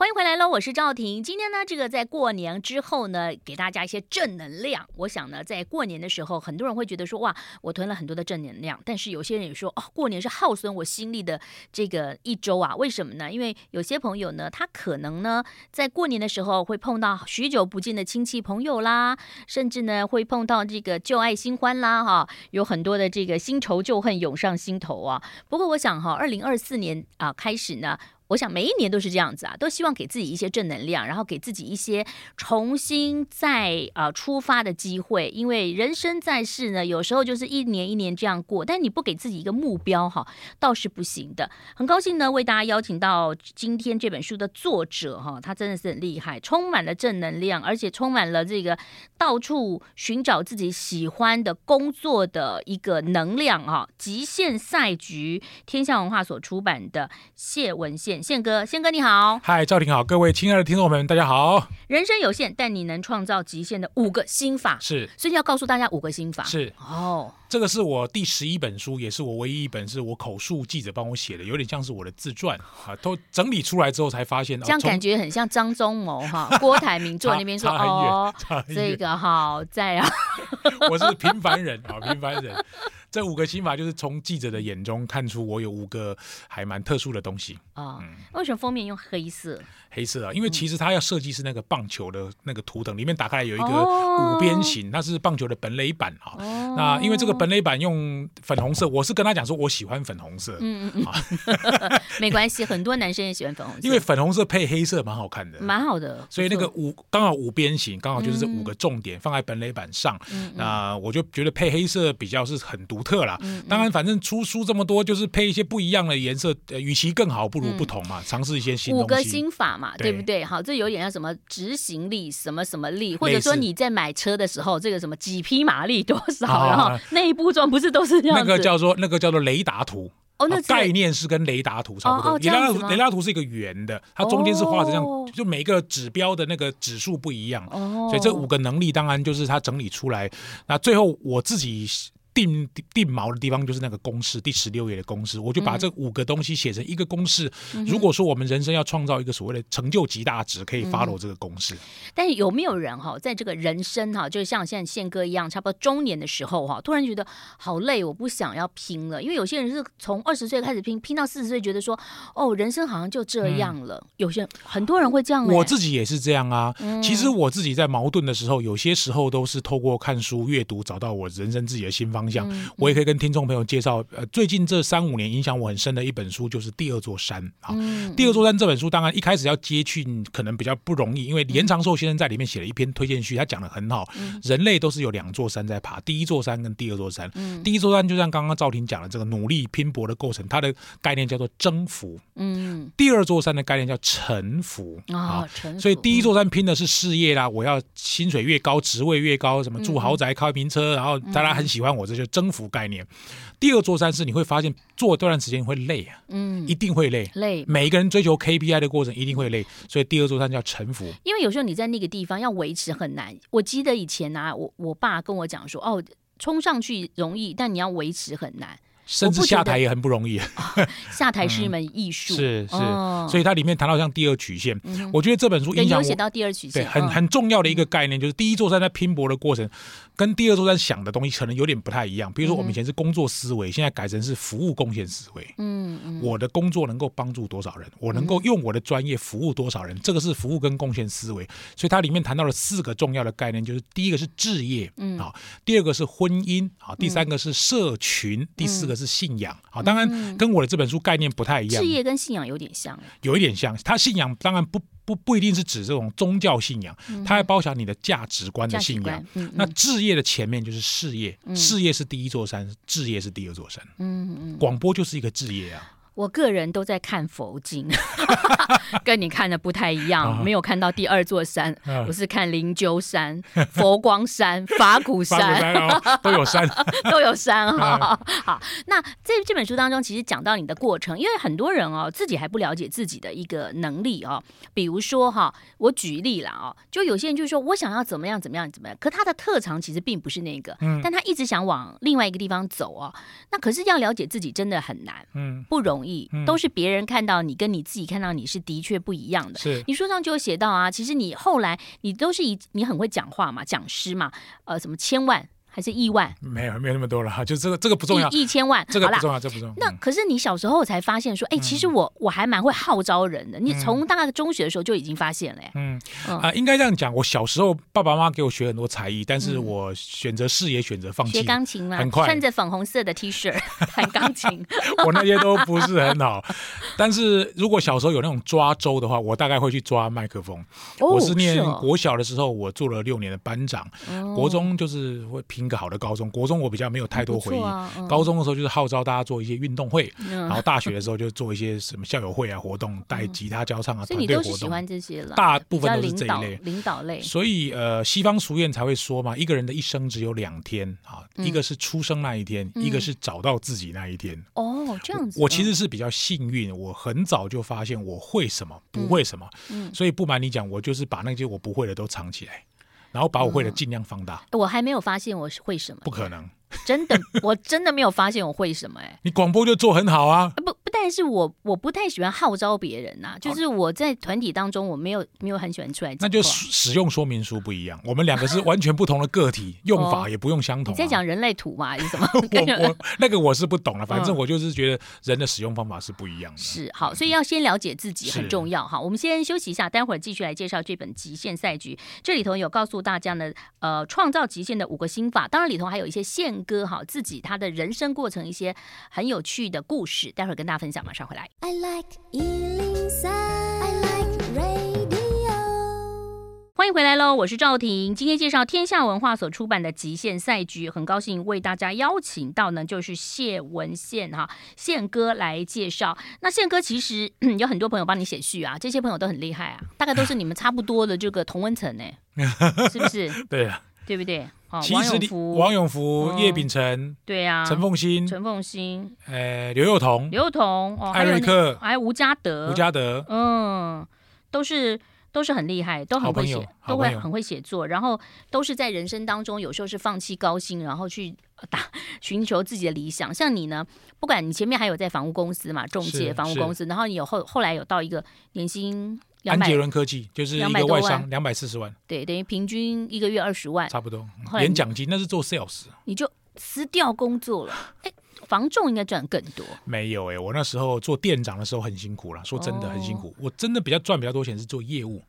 欢迎回来喽，我是赵婷。今天呢，这个在过年之后呢，给大家一些正能量。我想呢，在过年的时候，很多人会觉得说，哇，我囤了很多的正能量。但是有些人也说，哦，过年是耗损我心力的这个一周啊。为什么呢？因为有些朋友呢，他可能呢，在过年的时候会碰到许久不见的亲戚朋友啦，甚至呢，会碰到这个旧爱新欢啦，哈，有很多的这个新仇旧恨涌上心头啊。不过我想哈，二零二四年啊开始呢。我想每一年都是这样子啊，都希望给自己一些正能量，然后给自己一些重新再啊、出发的机会。因为人生在世呢，有时候就是一年一年这样过，但你不给自己一个目标哈，倒是不行的。很高兴呢，为大家邀请到今天这本书的作者哈，他真的是很厉害，充满了正能量，而且充满了这个到处寻找自己喜欢的工作的一个能量啊。极限赛局，天下文化所出版的谢文宪。宪哥，宪哥你好，嗨，赵婷好，各位亲爱的听众朋友们，大家好。人生有限，但你能创造极限的五个心法。是，所以要告诉大家五个心法。是。哦。这个是我第十一本书，也是我唯一一本是我口述记者帮我写的，有点像是我的自传啊。都整理出来之后才发现，这样感觉很像张忠谋哈，郭台铭坐那边说哦，这个好在啊，我是平凡人啊，平凡人。这五个心法就是从记者的眼中看出我有五个还蛮特殊的东西啊。哦嗯、为什么封面用黑色？黑色啊，因为其实它要设计是那个棒球的那个图腾，里面打开来有一个五边形，它是棒球的本垒板啊。哦、那因为这个本垒板用粉红色，我是跟他讲说我喜欢粉红色。嗯嗯嗯。没关系，很多男生也喜欢粉红色。因为粉红色配黑色蛮好看的。蛮好的。所以那个五刚好五边形，刚好就是这五个重点放在本垒板上。嗯、那我就觉得配黑色比较是很独特啦。嗯、当然，反正出书这么多，就是配一些不一样的颜色，呃，与其更好，不如不同嘛，尝试、嗯、一些新。五个新法嘛，对，不对？好，这有点像什么执行力，什么什么力，或者说你在买车的时候，这个什么几匹马力多少，啊、然后内部装不是都是这样子？那个叫做那个叫做雷达图。哦，那概念是跟雷达图差不多。雷达图雷达图是一个圆的，它中间是画着这样，就每个指标的那个指数不一样。哦，所以这五个能力当然就是它整理出来。那最后我自己。定定锚的地方就是那个公式，第十六页的公式，我就把这五个东西写成一个公式。嗯、如果说我们人生要创造一个所谓的成就极大值，可以 follow 这个公式。嗯、但是有没有人哈，在这个人生哈，就像现在宪哥一样，差不多中年的时候哈，突然觉得好累，我不想要拼了。因为有些人是从二十岁开始拼，拼到四十岁，觉得说哦，人生好像就这样了。嗯、有些人很多人会这样、欸，我自己也是这样啊。嗯、其实我自己在矛盾的时候，有些时候都是透过看书阅读，找到我人生自己的新方向。嗯、我也可以跟听众朋友介绍，呃，最近这三五年影响我很深的一本书，就是《第二座山》啊。嗯、第二座山》这本书，当然一开始要接去可能比较不容易，因为连长寿先生在里面写了一篇推荐序，他讲的很好。嗯、人类都是有两座山在爬，第一座山跟第二座山。嗯、第一座山就像刚刚赵婷讲的这个努力拼搏的过程，它的概念叫做征服。嗯。第二座山的概念叫臣服啊。臣服。所以第一座山拼的是事业啦，我要薪水越高，职位越高，什么住豪宅、开名车，然后大家很喜欢我，这就征服概念。第二座山是你会发现做这段时间会累啊，嗯，一定会累，累。每一个人追求 KPI 的过程一定会累，所以第二座山叫臣服。因为有时候你在那个地方要维持很难。我记得以前啊，我我爸跟我讲说，哦，冲上去容易，但你要维持很难。甚至下台也很不容易，哦，下台是一门艺术，嗯，是是，哦，所以它里面谈到像第二曲线，嗯，我觉得这本书影响我写到第二曲线，对，很很重要的一个概念，就是第一座山在拼搏的过程，跟第二座山想的东西可能有点不太一样。比如说我们以前是工作思维，现在改成是服务贡献思维。嗯嗯，我的工作能够帮助多少人，我能够用我的专业服务多少人，这个是服务跟贡献思维。所以它里面谈到了四个重要的概念，就是第一个是置业，嗯，好，第二个是婚姻，好，第三个是社群，第四个是信仰。当然，跟我的这本书概念不太一样。事业跟信仰有点像，有一点像。他信仰当然不不不一定是指这种宗教信仰，它还包含你的价值观的信仰。那置业的前面就是事业，事业是第一座山，置业是第二座山。嗯嗯，广播就是一个置业啊。我个人都在看佛经，跟你看的不太一样，没有看到第二座山，我是看灵鹫山、佛光山、法鼓山，都有山，都有山哈。好，那这这本书当中，其实讲到你的过程，因为很多人哦自己还不了解自己的一个能力哦，比如说哈，我举例了哦，就有些人就说我想要怎么样怎么样怎么样，可他的特长其实并不是那个，但他一直想往另外一个地方走哦，那可是要了解自己真的很难，嗯，不容易。都是别人看到你，跟你自己看到你是的确不一样的。是，你书上就有写到啊，其实你后来你都是以你很会讲话嘛，讲师嘛，呃，什么千万。还是亿万？没有，没有那么多了哈。就这个，这个不重要。一千万，这个不重要，这不重要。那可是你小时候才发现说，哎，其实我我还蛮会号召人的。你从大概中学的时候就已经发现了。嗯啊，应该这样讲。我小时候爸爸妈妈给我学很多才艺，但是我选择事业，选择放弃。学钢琴嘛，很快穿着粉红色的 T 恤弹钢琴。我那些都不是很好。但是如果小时候有那种抓周的话，我大概会去抓麦克风。我是念国小的时候，我做了六年的班长。国中就是会评个好的高中国。中我比较没有太多回忆，啊嗯、高中的时候就是号召大家做一些运动会，嗯、然后大学的时候就做一些什么校友会啊活动，带吉他教唱啊，团队活动。喜欢这些了，大部分都是这一类领导类。所以呃，西方俗谚才会说嘛，一个人的一生只有两天啊，嗯、一个是出生那一天，嗯、一个是找到自己那一天。哦，这样子。我其实是比较幸运，我很早就发现我会什么，不会什么。嗯。所以不瞒你讲，我就是把那些我不会的都藏起来，然后把我会的尽量放大。我还没有发现我是会什么。不可能。真的，我真的没有发现我会什么哎、欸！你广播就做很好啊！不不，但是我我不太喜欢号召别人呐、啊，就是我在团体当中我没有没有很喜欢出来。那就使用说明书不一样，我们两个是完全不同的个体，用法也不用相同、啊。你在讲人类图嘛？还是什么？我我那个我是不懂了，反正我就是觉得人的使用方法是不一样的。是好，所以要先了解自己很重要哈。我们先休息一下，待会儿继续来介绍这本《极限赛局》，这里头有告诉大家呢，呃，创造极限的五个心法，当然里头还有一些宪哥哈自己。他的人生过程一些很有趣的故事，待会儿跟大家分享。马上回来。I like 103, I like radio。欢迎回来喽，我是赵婷。今天介绍天下文化所出版的《极限赛局》，很高兴为大家邀请到呢，就是谢文宪哈宪哥来介绍。那宪哥其实有很多朋友帮你写序啊，这些朋友都很厉害啊，大概都是你们差不多的这个同温层呢，是不是？对啊，对不对？其实王永福、叶秉成，对呀，陈凤新、陈凤新，呃，刘幼彤、刘幼彤，哦，艾瑞克，还有吴家德，吴家德，嗯，都是都是很厉害，都很会写，都会很会写作，然后都是在人生当中，有时候是放弃高薪，然后去打 寻求自己的理想。像你呢，不管你前面还有在房屋公司嘛，中介房屋公司，然后你有后后来有到一个年薪。安杰伦科技就是一个外商，两百四十万，对，等于平均一个月二十万，差不多。连奖金那是做 sales，你就辞掉工作了，哎。房仲应该赚更多。没有哎、欸，我那时候做店长的时候很辛苦了，说真的很辛苦。哦、我真的比较赚比较多钱是做业务。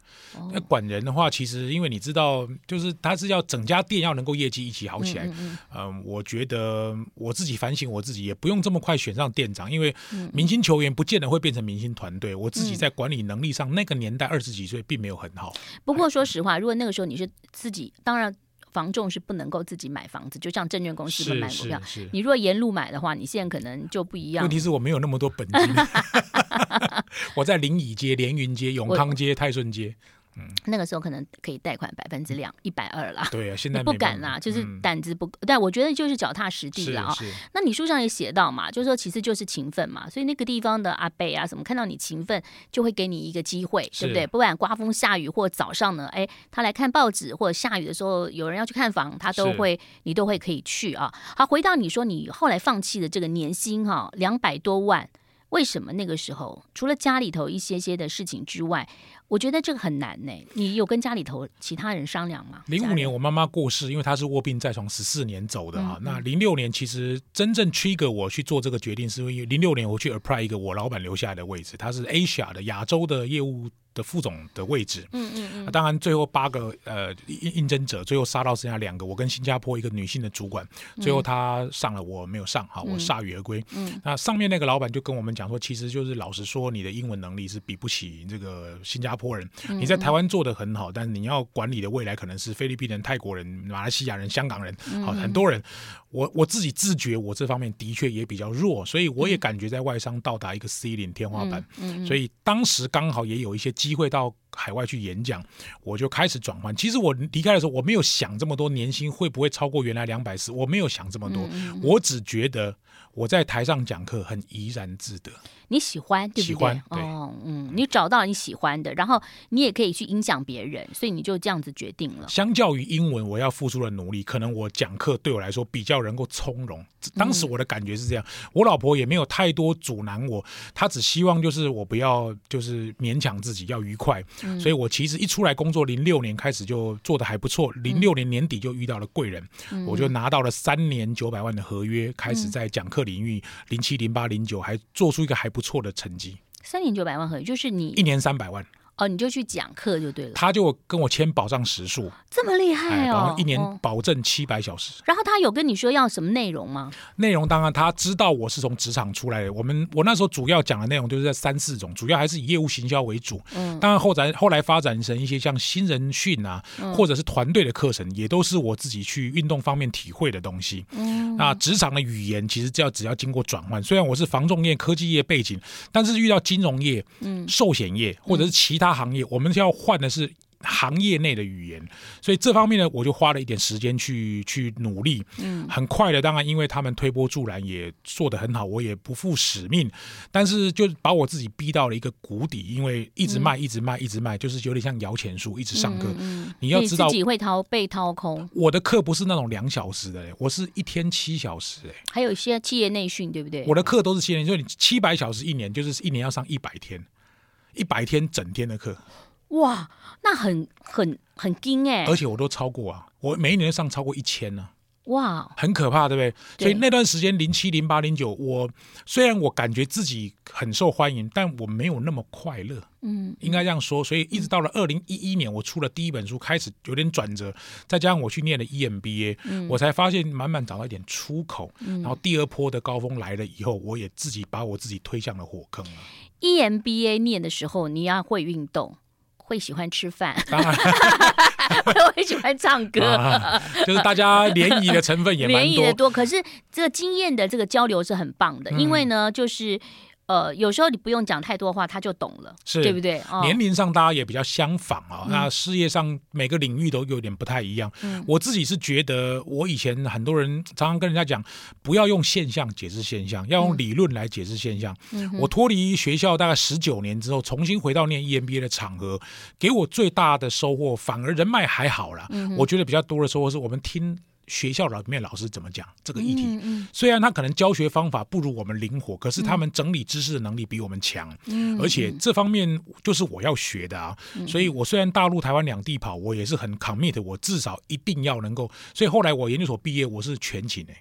那、哦、管人的话，其实因为你知道，就是他是要整家店要能够业绩一起好起来。嗯，嗯，嗯、呃，我觉得我自己反省我自己，也不用这么快选上店长，因为明星球员不见得会变成明星团队。我自己在管理能力上，嗯、那个年代二十几岁并没有很好。不过说实话，如果那个时候你是自己，当然。房仲是不能够自己买房子，就像证券公司买股票。你如果沿路买的话，你现在可能就不一样。问题是我没有那么多本金，我在临沂街、连云街、永康街、泰顺街。嗯，那个时候可能可以贷款百分之两一百二啦。对啊，现在不敢啦，就是胆子不够。但我觉得就是脚踏实地了啊。那你书上也写到嘛，就是说其实就是勤奋嘛。所以那个地方的阿贝啊什么，看到你勤奋，就会给你一个机会，对不对？不管刮风下雨或早上呢，哎，他来看报纸，或者下雨的时候有人要去看房，他都会，你都会可以去啊。好，回到你说你后来放弃的这个年薪哈，两百多万，为什么那个时候除了家里头一些些的事情之外？我觉得这个很难呢。你有跟家里头其他人商量吗？零五年我妈妈过世，因为她是卧病在床十四年走的啊。那零六年其实真正 trigger 我去做这个决定，是因为零六年我去 apply 一个我老板留下来的位置，他是 Asia 的亚洲的业务的副总的位置。嗯嗯嗯。当然，最后八个呃应应征者，最后杀到剩下两个，我跟新加坡一个女性的主管，最后她上了，我没有上，好，我铩羽而归。嗯。那上面那个老板就跟我们讲说，其实就是老实说，你的英文能力是比不起这个新加坡人。你在台湾做的很好，但是你要管理的未来可能是菲律宾人、泰国人、马来西亚人、香港人，好，很多人。我我自己自觉，我这方面的确也比较弱，所以我也感觉在外商到达一个 C 零天花板。嗯嗯嗯、所以当时刚好也有一些机会到海外去演讲，我就开始转换。其实我离开的时候，我没有想这么多年薪会不会超过原来两百四，我没有想这么多，嗯嗯、我只觉得我在台上讲课很怡然自得。你喜欢对不对？喜欢，对，哦，嗯，你找到你喜欢的，然后你也可以去影响别人，所以你就这样子决定了。相较于英文，我要付出的努力，可能我讲课对我来说比较能够从容。当时我的感觉是这样，嗯、我老婆也没有太多阻拦我，她只希望就是我不要就是勉强自己，要愉快。嗯、所以我其实一出来工作，零六年开始就做的还不错，零六年年底就遇到了贵人，嗯、我就拿到了三年九百万的合约，开始在讲课领域，零七零八零九还做出一个还不。错的成绩，三年九百万合约就是你一年三百万。哦，你就去讲课就对了。他就跟我签保障时数，这么厉害哦！一年保证七百小时。然后他有跟你说要什么内容吗？内容当然他知道我是从职场出来的。我们我那时候主要讲的内容就是在三四种，主要还是以业务行销为主。嗯，当然后来后来发展成一些像新人训啊，或者是团队的课程，也都是我自己去运动方面体会的东西。嗯，那职场的语言其实只要只要经过转换，虽然我是防重业、科技业背景，但是遇到金融业、嗯，寿险业或者是其他行业，我们要换的是行业内的语言，所以这方面呢，我就花了一点时间去去努力。嗯，很快的，当然因为他们推波助澜，也做得很好，我也不负使命，但是就把我自己逼到了一个谷底，因为一直卖，一直卖，一直卖，就是有点像摇钱树，一直上课。嗯，你要知道，自己会掏被掏空。我的课不是那种两小时的，我是一天七小时。哎，还有一些企业内训，对不对？我的课都是企业内训，所以你七百小时一年，就是一年要上一百天，一百天整天的课。哇，那很很很惊哎！而且我都超过啊，我每一年上超过一千呢。哇，很可怕，对不对？对，所以那段时间零七零八零九，我虽然我感觉自己很受欢迎，但我没有那么快乐。嗯，应该这样说。所以一直到了二零一一年，我出了第一本书，开始有点转折，再加上我去念了 EMBA，嗯，我才发现慢慢找到一点出口。嗯，然后第二波的高峰来了以后，我也自己把我自己推向了火坑了。EMBA 念的时候，你要会运动。会喜欢吃饭，会喜欢唱歌，啊，就是大家联谊的成分也蛮多，联谊的多。可是这个经验的这个交流是很棒的，嗯，因为呢，就是。呃，有时候你不用讲太多话，他就懂了，是对不对？哦、年龄上大家也比较相仿啊，嗯、那事业上每个领域都有点不太一样。嗯、我自己是觉得，我以前很多人常常跟人家讲，不要用现象解释现象，要用理论来解释现象。嗯、我脱离学校大概十九年之后，重新回到念 EMBA 的场合，给我最大的收获，反而人脉还好了。嗯、我觉得比较多的收获是我们听。学校里面老师怎么讲这个议题？嗯嗯、虽然他可能教学方法不如我们灵活，可是他们整理知识的能力比我们强，嗯、而且这方面就是我要学的啊。嗯、所以我虽然大陆、台湾两地跑，我也是很 commit，我至少一定要能够。所以后来我研究所毕业，我是全勤诶。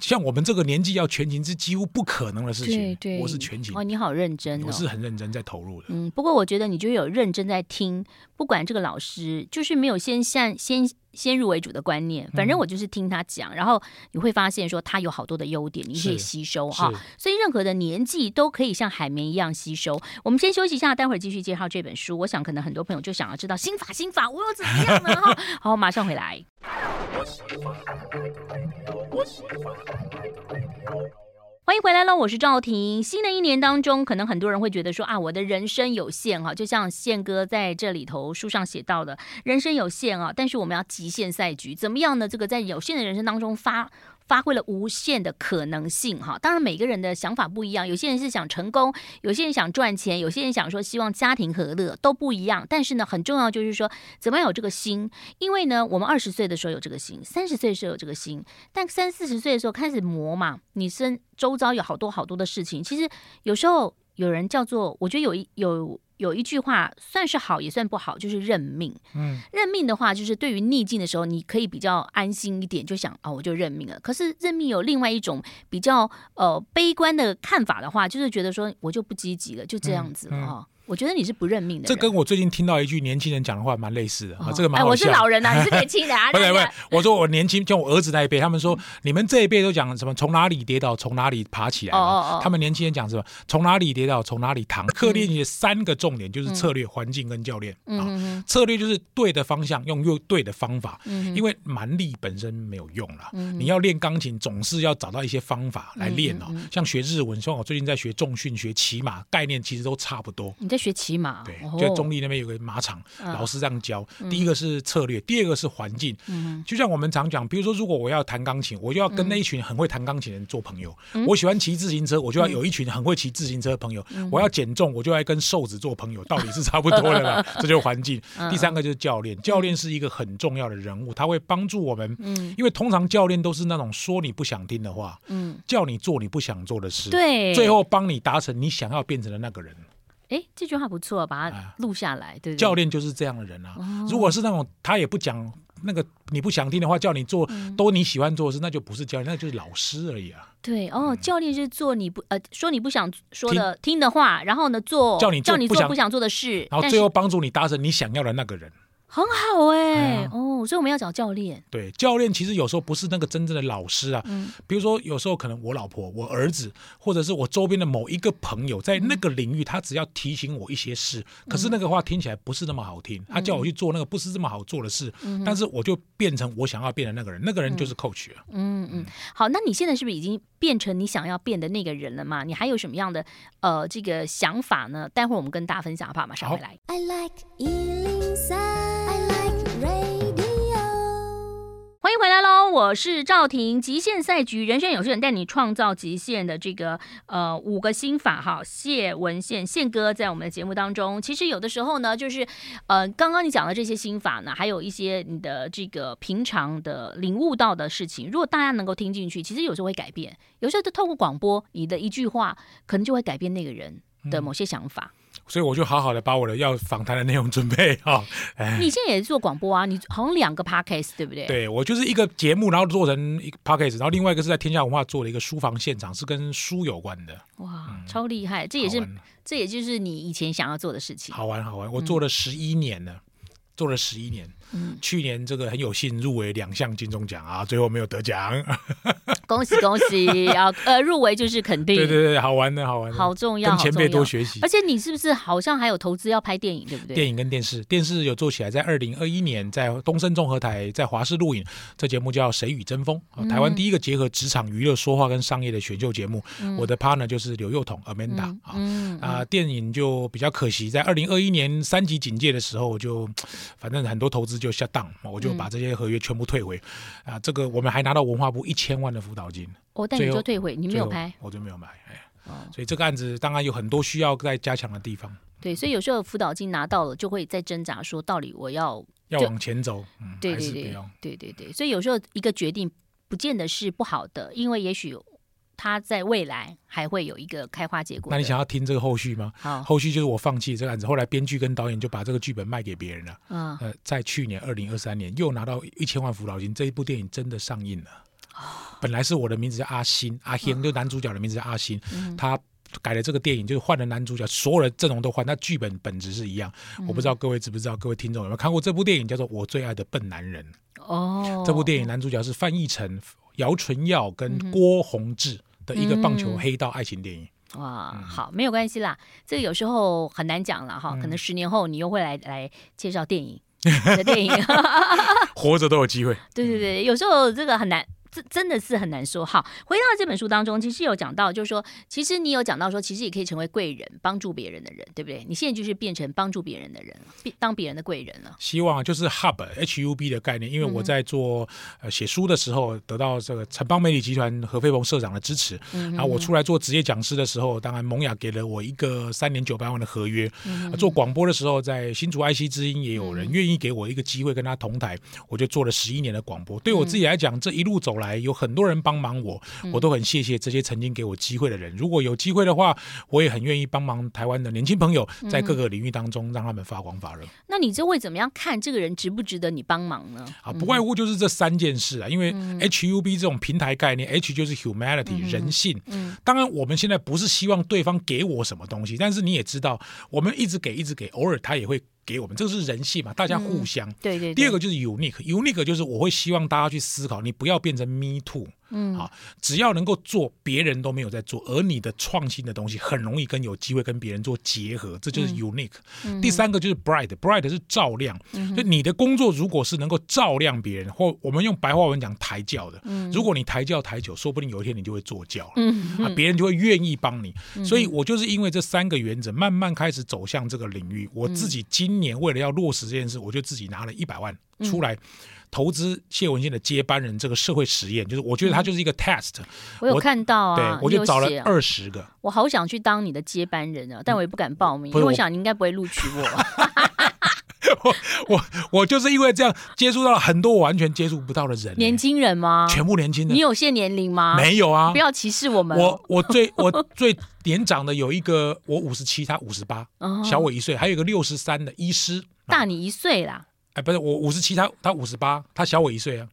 像我们这个年纪要全勤是几乎不可能的事情。对对，我是全勤。哦，你好认真哦。我是很认真在投入的。嗯，不过我觉得你就有认真在听，不管这个老师就是没有先像先先入为主的观念，反正我就是听他讲，嗯、然后你会发现说他有好多的优点，你可以吸收哈。所以任何的年纪都可以像海绵一样吸收。我们先休息一下，待会儿继续介绍这本书。我想可能很多朋友就想要知道心法，心法我又怎么样呢？哈，好，马上回来。欢迎回来喽，我是赵婷。新的一年当中，可能很多人会觉得说啊，我的人生有限哈，就像宪哥在这里头书上写到的，人生有限啊，但是我们要极限赛局，怎么样呢？这个在有限的人生当中发。发挥了无限的可能性哈，当然每个人的想法不一样，有些人是想成功，有些人想赚钱，有些人想说希望家庭和乐都不一样。但是呢，很重要就是说怎么样有这个心，因为呢，我们二十岁的时候有这个心，三十岁的时候有这个心，但三四十岁的时候开始磨嘛，你身周遭有好多好多的事情，其实有时候有人叫做，我觉得有一有有一句话算是好也算不好，就是认命。嗯，认命的话，就是对于逆境的时候，你可以比较安心一点，就想啊、哦，我就认命了。可是认命有另外一种比较呃悲观的看法的话，就是觉得说我就不积极了，就这样子了哈。嗯嗯我觉得你是不认命的。这跟我最近听到一句年轻人讲的话蛮类似的啊，这个蛮好笑。我是老人啊，你是年轻的啊。不对不对，我说我年轻，就我儿子那一辈，他们说你们这一辈都讲什么？从哪里跌倒，从哪里爬起来。哦哦他们年轻人讲什么？从哪里跌倒，从哪里躺。课练的三个重点就是策略、环境跟教练啊。策略就是对的方向，用又对的方法。因为蛮力本身没有用了，你要练钢琴总是要找到一些方法来练哦。像学日文，像我最近在学重训、学骑马，概念其实都差不多。你在学骑马？对。就中立那边有个马场，老师这样教。第一个是策略，第二个是环境。就像我们常讲，比如说，如果我要弹钢琴，我就要跟那一群很会弹钢琴的人做朋友。我喜欢骑自行车，我就要有一群很会骑自行车的朋友。我要减重，我就要跟瘦子做朋友，道理是差不多的啦。这就是环境。第三个就是教练，教练是一个很重要的人物，他会帮助我们。嗯因为通常教练都是那种说你不想听的话，嗯叫你做你不想做的事，对，最后帮你达成你想要变成的那个人。哎，这句话不错，把它录下来。对，教练就是这样的人啊。如果是那种他也不讲那个你不想听的话，叫你做都你喜欢做的事，那就不是教练，那就是老师而已啊。对哦，教练是做你不呃说你不想说的听的话，然后呢做叫你叫你做不想做的事，然后最后帮助你达成你想要的那个人。很好哎，哦，所以我们要找教练。对，教练其实有时候不是那个真正的老师啊。嗯。比如说，有时候可能我老婆、我儿子，或者是我周边的某一个朋友，在那个领域，他只要提醒我一些事，可是那个话听起来不是那么好听，他叫我去做那个不是这么好做的事，但是我就变成我想要变的那个人，那个人就是 coach 了。嗯嗯。好，那你现在是不是已经变成你想要变的那个人了嘛？你还有什么样的呃这个想法呢？待会儿我们跟大家分享，好不好？马上回来。I like 欢迎回来喽！我是赵婷，极限赛局人生有限带你创造极限的这个呃五个心法哈。谢文宪宪哥在我们的节目当中，其实有的时候呢，就是呃刚刚你讲的这些心法呢，还有一些你的这个平常的领悟到的事情，如果大家能够听进去，其实有时候会改变。有时候就透过广播，你的一句话，可能就会改变那个人的某些想法。嗯所以我就好好的把我的要访谈的内容准备好。你现在也是做广播啊？你好像两个 podcast 对不对？对，我就是一个节目，然后做成一个 podcast，然后另外一个是在天下文化做了一个书房现场，是跟书有关的。哇，嗯、超厉害！这也是这也就是你以前想要做的事情。好玩好玩，我做了十一年了，嗯、做了十一年。嗯，去年这个很有幸入围两项金钟奖啊，最后没有得奖。恭喜恭喜啊！呃，入围就是肯定。对对对，好玩的好玩的，好重要，跟前辈多学习。而且你是不是好像还有投资要拍电影，对不对？电影跟电视，电视有做起来，在二零二一年在东森综合台在华视录影，这节目叫《谁与争锋》，台湾第一个结合职场娱乐说话跟商业的选秀节目。嗯、我的 partner 就是刘幼彤 Amanda 啊、嗯嗯、啊，电影就比较可惜，在二零二一年三级警戒的时候就，反正很多投资就下档，我就把这些合约全部退回。啊，这个我们还拿到文化部一千万的辅导金。哦、你就退回，你没有拍，我就没有买。哎，哦、所以这个案子当然有很多需要再加强的地方。对，所以有时候辅导金拿到了，就会在挣扎，说到底我要要往前走，嗯，对对对，对对对。所以有时候一个决定不见得是不好的，因为也许他在未来还会有一个开花结果。那你想要听这个后续吗？好，后续就是我放弃这个案子，后来编剧跟导演就把这个剧本卖给别人了。嗯，呃，在去年二零二三年又拿到一千万辅导金，这一部电影真的上映了。本来是我的名字叫阿星，阿星就男主角的名字叫阿星，嗯、他改了这个电影，就是换了男主角，所有的阵容都换，那剧本本质是一样。嗯、我不知道各位知不知道，各位听众有没有看过这部电影，叫做《我最爱的笨男人》。哦，这部电影男主角是范逸臣、姚纯耀跟郭宏志的一个棒球黑道爱情电影。嗯、哇，嗯、好，没有关系啦，这个有时候很难讲了哈，可能十年后你又会来来介绍电影 的电影，活着都有机会。对对对，有时候这个很难。这真的是很难说。好，回到这本书当中，其实有讲到，就是说，其实你有讲到说，其实也可以成为贵人，帮助别人的人，对不对？你现在就是变成帮助别人的人了，当别人的贵人了。希望就是 Hub H U B 的概念，因为我在做呃写书的时候，得到这个城邦媒体集团何飞鹏社长的支持，嗯、然后我出来做职业讲师的时候，当然萌雅给了我一个三年九百万的合约。做广播的时候，在新竹 IC 之音也有人愿意给我一个机会跟他同台，我就做了十一年的广播。对我自己来讲，这一路走来。来有很多人帮忙我，我都很谢谢这些曾经给我机会的人。如果有机会的话，我也很愿意帮忙台湾的年轻朋友，在各个领域当中让他们发光发热。那你就会怎么样看这个人值不值得你帮忙呢？啊，不外乎就是这三件事啊，因为 HUB 这种平台概念，H 就是 humanity 人性。嗯当然我们现在不是希望对方给我什么东西，但是你也知道，我们一直给一直给，偶尔他也会。给我们，这个是人性嘛，大家互相。嗯、对，对对。第二个就是 unique，unique 就是我会希望大家去思考，你不要变成 me too。嗯，好，只要能够做别人都没有在做，而你的创新的东西很容易跟有机会跟别人做结合，这就是 unique。嗯、第三个就是 bright，bright、嗯、是照亮。嗯，就你的工作如果是能够照亮别人，或我们用白话文讲抬轿的，嗯，如果你抬轿抬久，说不定有一天你就会坐轿了。嗯，啊，别人就会愿意帮你。嗯、所以我就是因为这三个原则，慢慢开始走向这个领域。我自己今年为了要落实这件事，我就自己拿了一百万出来。嗯投资谢文宪的接班人这个社会实验，就是我觉得他就是一个 test。我有看到啊，对，我就找了二十个。我好想去当你的接班人啊，但我也不敢报名，因为我想你应该不会录取我。我我我就是因为这样接触到了很多我完全接触不到的人。年轻人吗？全部年轻人。你有限年龄吗？没有啊，不要歧视我们。我我最我最年长的有一个，我五十七，他五十八，小我一岁，还有一个六十三的医师，大你一岁啦。哎，不是我五十七，他他五十八，他小我一岁啊。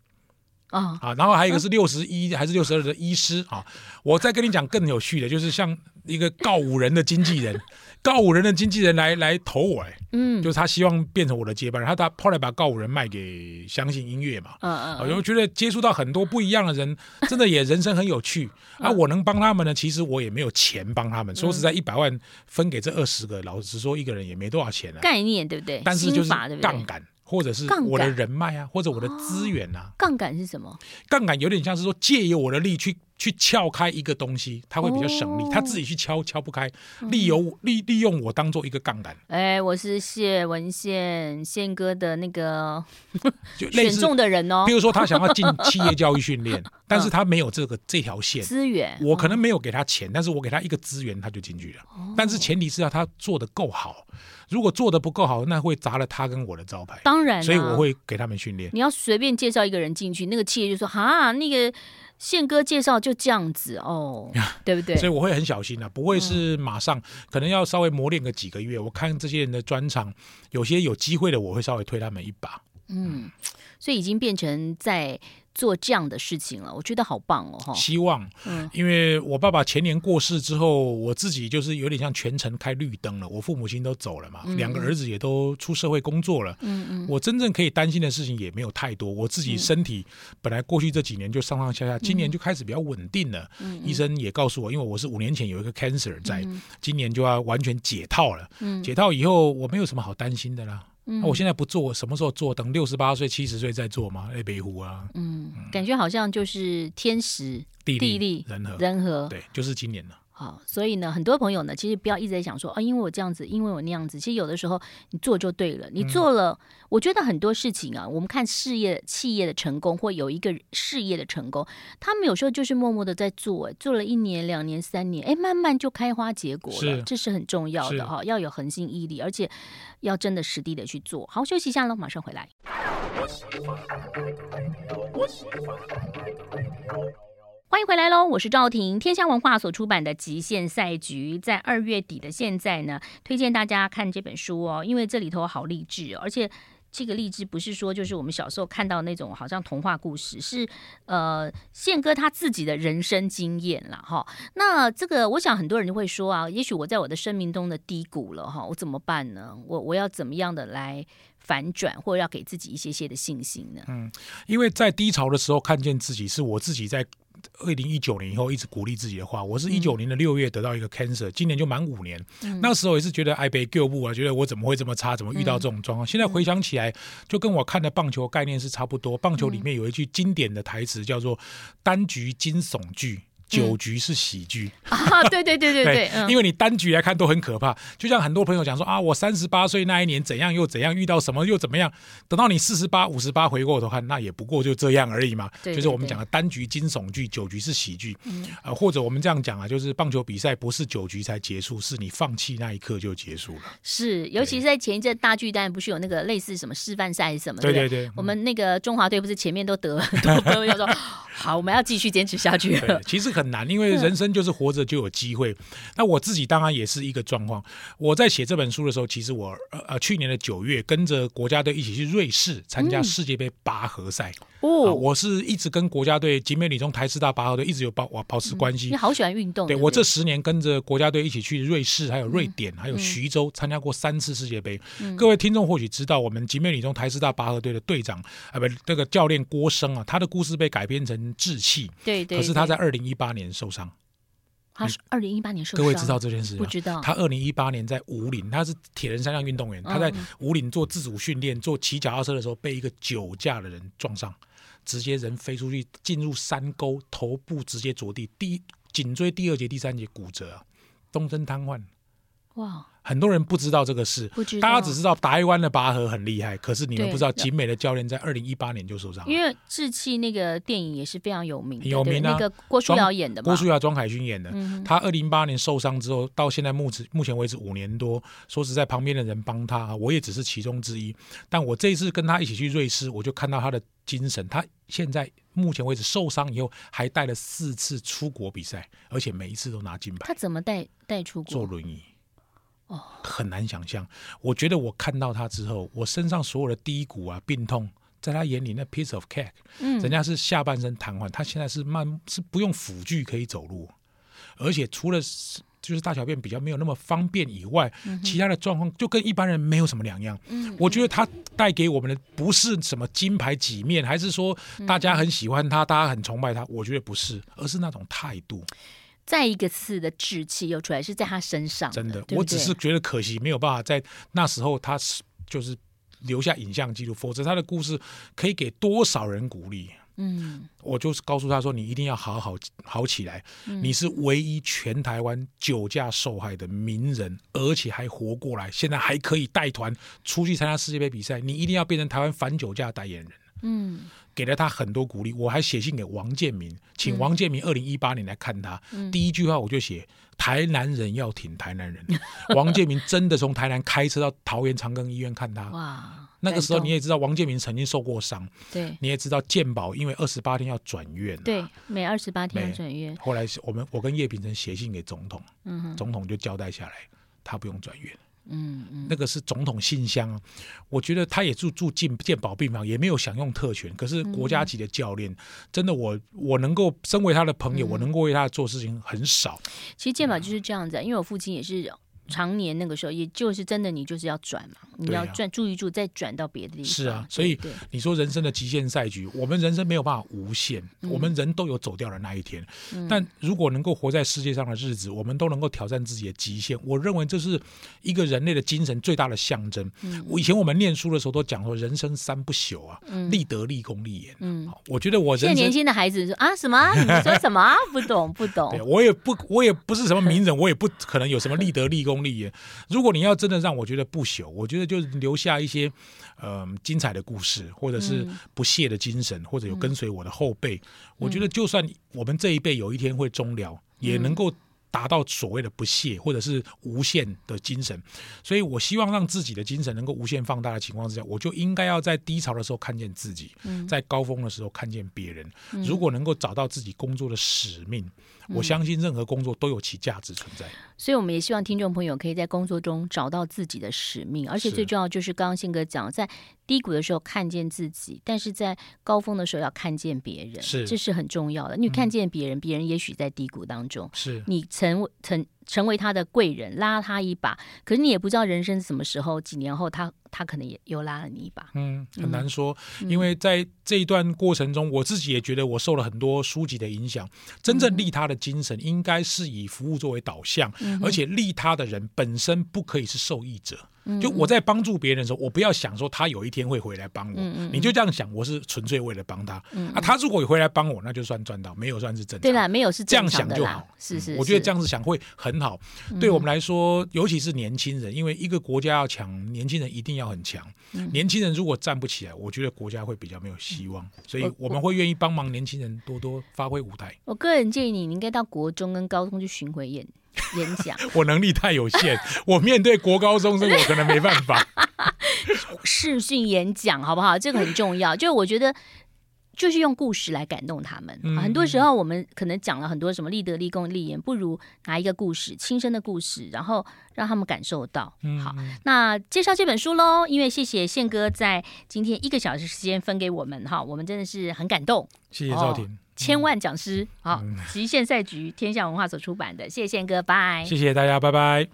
啊、哦、啊，然后还有一个是六十一还是六十二的医师啊。我再跟你讲更有趣的，就是像一个告五人的经纪人，告五人的经纪人来来投我哎，嗯，就是他希望变成我的接班人，他他后来把告五人卖给相信音乐嘛。嗯嗯，我觉得接触到很多不一样的人，真的也人生很有趣。啊，我能帮他们呢，其实我也没有钱帮他们。说实在，一百万分给这二十个，老实说，一个人也没多少钱啊。概念对不对？但是就是杠杆。或者是我的人脉啊，或者我的资源啊。杠杆是什么？杠杆有点像是说借由我的力去去撬开一个东西，他会比较省力。他自己去敲敲不开，利用利利用我当做一个杠杆。哎，我是谢文宪宪哥的那个 选中的人哦。比如说他想要进企业教育训练，但是他没有这个这条线资源，我可能没有给他钱，但是我给他一个资源，他就进去了。但是前提是要他做的够好。如果做的不够好，那会砸了他跟我的招牌。当然，所以我会给他们训练。你要随便介绍一个人进去，那个企业就说：“哈，那个宪哥介绍就这样子哦，对不对？”所以我会很小心的，不会是马上，嗯、可能要稍微磨练个几个月。我看这些人的专场，有些有机会的，我会稍微推他们一把。嗯，所以已经变成在。做这样的事情了，我觉得好棒哦！希望，嗯，因为我爸爸前年过世之后，我自己就是有点像全程开绿灯了。我父母亲都走了嘛，嗯、两个儿子也都出社会工作了。嗯嗯，我真正可以担心的事情也没有太多。我自己身体本来过去这几年就上上下下，今年就开始比较稳定了。嗯，医生也告诉我，因为我是五年前有一个 cancer 在，今年就要完全解套了。嗯，解套以后我没有什么好担心的啦。那、嗯啊、我现在不做，什么时候做？等六十八岁、七十岁再做吗？哎，北湖啊，嗯，嗯感觉好像就是天时、地利、地利人和，人和，对，就是今年了。好，所以呢，很多朋友呢，其实不要一直在想说啊，因为我这样子，因为我那样子。其实有的时候你做就对了，你做了，嗯、我觉得很多事情啊，我们看事业、企业的成功，或有一个事业的成功，他们有时候就是默默的在做，做了一年、两年、三年，哎，慢慢就开花结果了，是这是很重要的哈，要有恒心毅力，而且要真的实地的去做。好，休息一下喽，马上回来。欢欢迎回来喽！我是赵婷，天下文化所出版的《极限赛局》在二月底的现在呢，推荐大家看这本书哦，因为这里头好励志，而且这个励志不是说就是我们小时候看到那种好像童话故事，是呃宪哥他自己的人生经验了哈。那这个我想很多人就会说啊，也许我在我的生命中的低谷了哈，我怎么办呢？我我要怎么样的来反转，或者要给自己一些些的信心呢？嗯，因为在低潮的时候看见自己，是我自己在。二零一九年以后一直鼓励自己的话，我是一九年的六月得到一个 cancer，、嗯、今年就满五年。嗯、那时候也是觉得爱被救不啊，觉得我怎么会这么差，怎么遇到这种状况？嗯、现在回想起来，就跟我看的棒球概念是差不多。棒球里面有一句经典的台词叫做“单局惊悚剧”。九局是喜剧、嗯、啊！对对对对对，对，因为你单局来看都很可怕。就像很多朋友讲说啊，我三十八岁那一年怎样又怎样，遇到什么又怎么样。等到你四十八、五十八回过头看，那也不过就这样而已嘛。对对对，就是我们讲的单局惊悚剧，九局是喜剧。嗯、呃，或者我们这样讲啊，就是棒球比赛不是九局才结束，是你放弃那一刻就结束了。是，尤其是在前一阵大巨蛋不是有那个类似什么示范赛什么的？对对对，嗯、我们那个中华队不是前面都得都得叫做。好，我们要继续坚持下去其实很难，因为人生就是活着就有机会。那我自己当然也是一个状况。我在写这本书的时候，其实我呃呃去年的九月跟着国家队一起去瑞士参加世界杯拔河赛。哦、嗯，我是一直跟国家队集美女中台师大拔河队一直有保保持关系。你好喜欢运动。对，我这十年跟着国家队一起去瑞士，还有瑞典，还有徐州参加过三次世界杯。各位听众或许知道，我们集美女中台师大拔河队的队长啊，不，这个教练郭生啊，他的故事被改编成志气。对对。可是他在二零一八年受伤。他是二零一八年受伤。各位知道这件事吗？不知道。他二零一八年在武岭，他是铁人三项运动员，他在武岭做自主训练，做骑脚踏车的时候，被一个酒驾的人撞上，直接人飞出去，进入山沟，头部直接着地，第一颈椎第二节、第三节骨折，终身瘫痪。哇。很多人不知道这个事，大家只知道台湾的拔河很厉害，可是你们不知道景美的教练在二零一八年就受伤了。因为志气那个电影也是非常有名，有名啊，那个郭书瑶演的，郭书瑶、庄海勋演的。嗯、他二零一八年受伤之后，到现在目前目前为止五年多，说实在，旁边的人帮他，我也只是其中之一。但我这一次跟他一起去瑞士，我就看到他的精神。他现在目前为止受伤以后，还带了四次出国比赛，而且每一次都拿金牌。他怎么带带出国？坐轮椅。很难想象。我觉得我看到他之后，我身上所有的低谷啊、病痛，在他眼里那 piece of cake，嗯，人家是下半身瘫痪，他现在是慢是不用辅具可以走路，而且除了就是大小便比较没有那么方便以外，其他的状况就跟一般人没有什么两样。嗯，我觉得他带给我们的不是什么金牌几面，还是说大家很喜欢他，大家很崇拜他。我觉得不是，而是那种态度。再一个次的志气又出来，是在他身上。真的，对对，我只是觉得可惜，没有办法在那时候他是就是留下影像记录，否则他的故事可以给多少人鼓励。嗯，我就是告诉他说，你一定要好好好起来。嗯、你是唯一全台湾酒驾受害的名人，而且还活过来，现在还可以带团出去参加世界杯比赛。你一定要变成台湾反酒驾代言人。嗯。给了他很多鼓励，我还写信给王建民，请王建民二零一八年来看他。嗯、第一句话我就写：台南人要挺台南人。王建民真的从台南开车到桃园长庚医院看他。哇！那个时候你也知道，王建民曾经受过伤。对。你也知道健保因为二十八天要转院。对，每二十八天要转院。后来我们我跟叶秉成写信给总统，总统就交代下来，他不用转院。嗯嗯，那个是总统信箱，我觉得他也住住进健保病房，也没有享用特权。可是国家级的教练，真的我我能够身为他的朋友，我能够为他做事情很少。其实健保就是这样子，因为我父亲也是。常年那个时候，也就是真的，你就是要转嘛，你要转住一住，再转到别的地方。是啊，所以你说人生的极限赛局，我们人生没有办法无限，我们人都有走掉的那一天。但如果能够活在世界上的日子，我们都能够挑战自己的极限。我认为这是一个人类的精神最大的象征。我以前我们念书的时候都讲说，人生三不朽啊，立德、立功、立言。嗯，我觉得我现在年轻的孩子说啊什么？你说什么？不懂不懂。对我也不我也不是什么名人，我也不可能有什么立德、立功。功力，如果你要真的让我觉得不朽，我觉得就留下一些呃精彩的故事，或者是不懈的精神，或者有跟随我的后辈。嗯、我觉得就算我们这一辈有一天会终了，嗯、也能够达到所谓的不懈或者是无限的精神。所以我希望让自己的精神能够无限放大的情况之下，我就应该要在低潮的时候看见自己，嗯、在高峰的时候看见别人。嗯、如果能够找到自己工作的使命，嗯、我相信任何工作都有其价值存在。所以，我们也希望听众朋友可以在工作中找到自己的使命，而且最重要就是刚刚宪哥讲，在低谷的时候看见自己，但是在高峰的时候要看见别人，是，这是很重要的。你看见别人，嗯、别人也许在低谷当中，是。你成成成为他的贵人，拉他一把，可是你也不知道人生什么时候，几年后他。他可能也又拉了你一把，嗯，很难说，嗯、因为在这一段过程中，我自己也觉得我受了很多书籍的影响。真正利他的精神，应该是以服务作为导向，嗯、而且利他的人本身不可以是受益者。就我在帮助别人的时候，我不要想说他有一天会回来帮我，你就这样想，我是纯粹为了帮他。啊，他如果回来帮我，那就算赚到，没有算是正常。对啦，没有是这样想就好。是是，是，我觉得这样子想会很好。嗯、对我们来说，尤其是年轻人，因为一个国家要强，年轻人一定要很强。嗯、年轻人如果站不起来，我觉得国家会比较没有希望。所以我们会愿意帮忙年轻人多多发挥舞台。我个人建议你，你应该到国中跟高中去巡回演。演讲，我能力太有限，我面对国高中生，我可能没办法。视讯演讲好不好？这个很重要。就是我觉得，就是用故事来感动他们。嗯、很多时候我们可能讲了很多什么立德、立功、立言，不如拿一个故事，亲身的故事，然后让他们感受到。嗯、好，那介绍这本书喽。因为谢谢宪哥在今天一个小时时间分给我们哈，我们真的是很感动。谢谢赵婷。哦千万讲师，好，嗯，极限赛局天下文化所出版的，谢谢宪哥，拜，谢谢大家，拜拜。